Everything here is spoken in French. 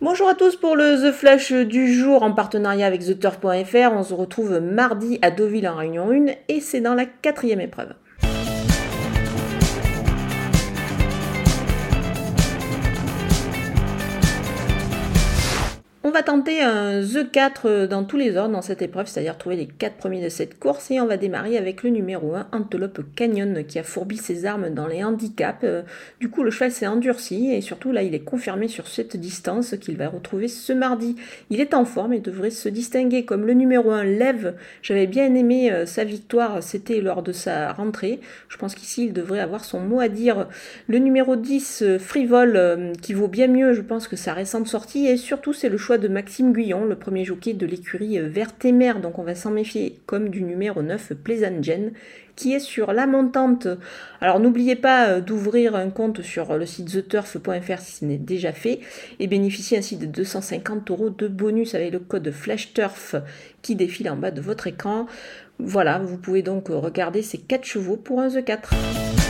Bonjour à tous pour le The Flash du jour en partenariat avec TheTurf.fr. On se retrouve mardi à Deauville en Réunion 1 et c'est dans la quatrième épreuve. On va tenter un The 4 euh, dans tous les ordres dans cette épreuve, c'est-à-dire trouver les 4 premiers de cette course. Et on va démarrer avec le numéro 1, Antelope Canyon, qui a fourbi ses armes dans les handicaps. Euh, du coup, le cheval s'est endurci et surtout là, il est confirmé sur cette distance qu'il va retrouver ce mardi. Il est en forme et devrait se distinguer comme le numéro 1, Lève. J'avais bien aimé euh, sa victoire, c'était lors de sa rentrée. Je pense qu'ici, il devrait avoir son mot à dire. Le numéro 10, Frivole, qui vaut bien mieux, je pense, que sa récente sortie. Et surtout, c'est le choix de Maxime Guyon, le premier jockey de l'écurie Verte et Mer, donc on va s'en méfier, comme du numéro 9, Pleasant Gen, qui est sur la montante. Alors n'oubliez pas euh, d'ouvrir un compte sur le site theturf.fr si ce n'est déjà fait, et bénéficier ainsi de 250 euros de bonus avec le code FlashTurf qui défile en bas de votre écran. Voilà, vous pouvez donc regarder ces 4 chevaux pour un The 4.